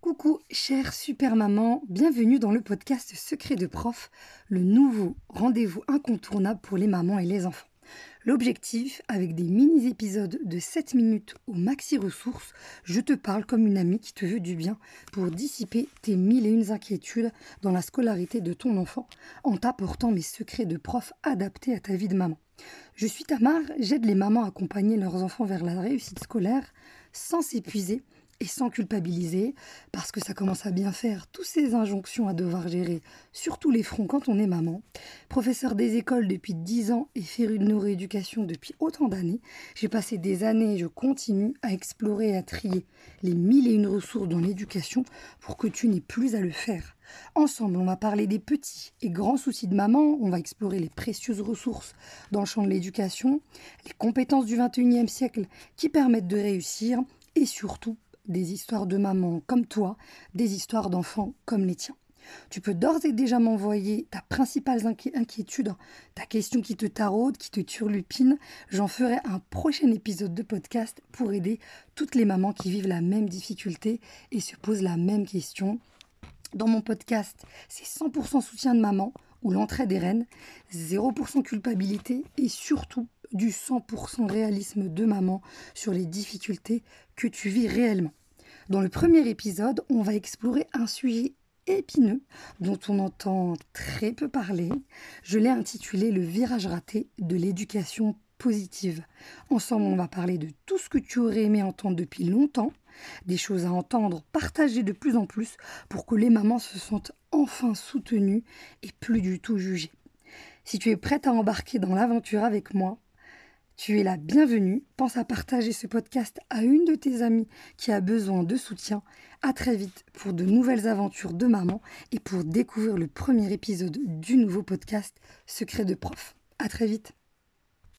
Coucou chère super maman, bienvenue dans le podcast Secret de prof, le nouveau rendez-vous incontournable pour les mamans et les enfants. L'objectif, avec des mini-épisodes de 7 minutes au maxi ressources, je te parle comme une amie qui te veut du bien pour dissiper tes mille et une inquiétudes dans la scolarité de ton enfant en t'apportant mes secrets de prof adaptés à ta vie de maman. Je suis Tamar, j'aide les mamans à accompagner leurs enfants vers la réussite scolaire sans s'épuiser et sans culpabiliser, parce que ça commence à bien faire, tous ces injonctions à devoir gérer sur tous les fronts quand on est maman. Professeur des écoles depuis 10 ans et féru de neuroéducation depuis autant d'années, j'ai passé des années et je continue à explorer et à trier les mille et une ressources dans l'éducation pour que tu n'aies plus à le faire. Ensemble, on va parler des petits et grands soucis de maman, on va explorer les précieuses ressources dans le champ de l'éducation, les compétences du 21e siècle qui permettent de réussir et surtout des histoires de maman comme toi, des histoires d'enfants comme les tiens. Tu peux d'ores et déjà m'envoyer ta principale inquiétude, ta question qui te taraude, qui te turlupine. J'en ferai un prochain épisode de podcast pour aider toutes les mamans qui vivent la même difficulté et se posent la même question. Dans mon podcast, c'est 100% soutien de maman ou l'entraide est reine, 0% culpabilité et surtout du 100% réalisme de maman sur les difficultés que tu vis réellement. Dans le premier épisode, on va explorer un sujet épineux dont on entend très peu parler. Je l'ai intitulé Le virage raté de l'éducation positive. Ensemble, on va parler de tout ce que tu aurais aimé entendre depuis longtemps, des choses à entendre, partager de plus en plus pour que les mamans se sentent enfin soutenues et plus du tout jugées. Si tu es prête à embarquer dans l'aventure avec moi, tu es la bienvenue. Pense à partager ce podcast à une de tes amies qui a besoin de soutien. À très vite pour de nouvelles aventures de maman et pour découvrir le premier épisode du nouveau podcast Secret de prof. À très vite.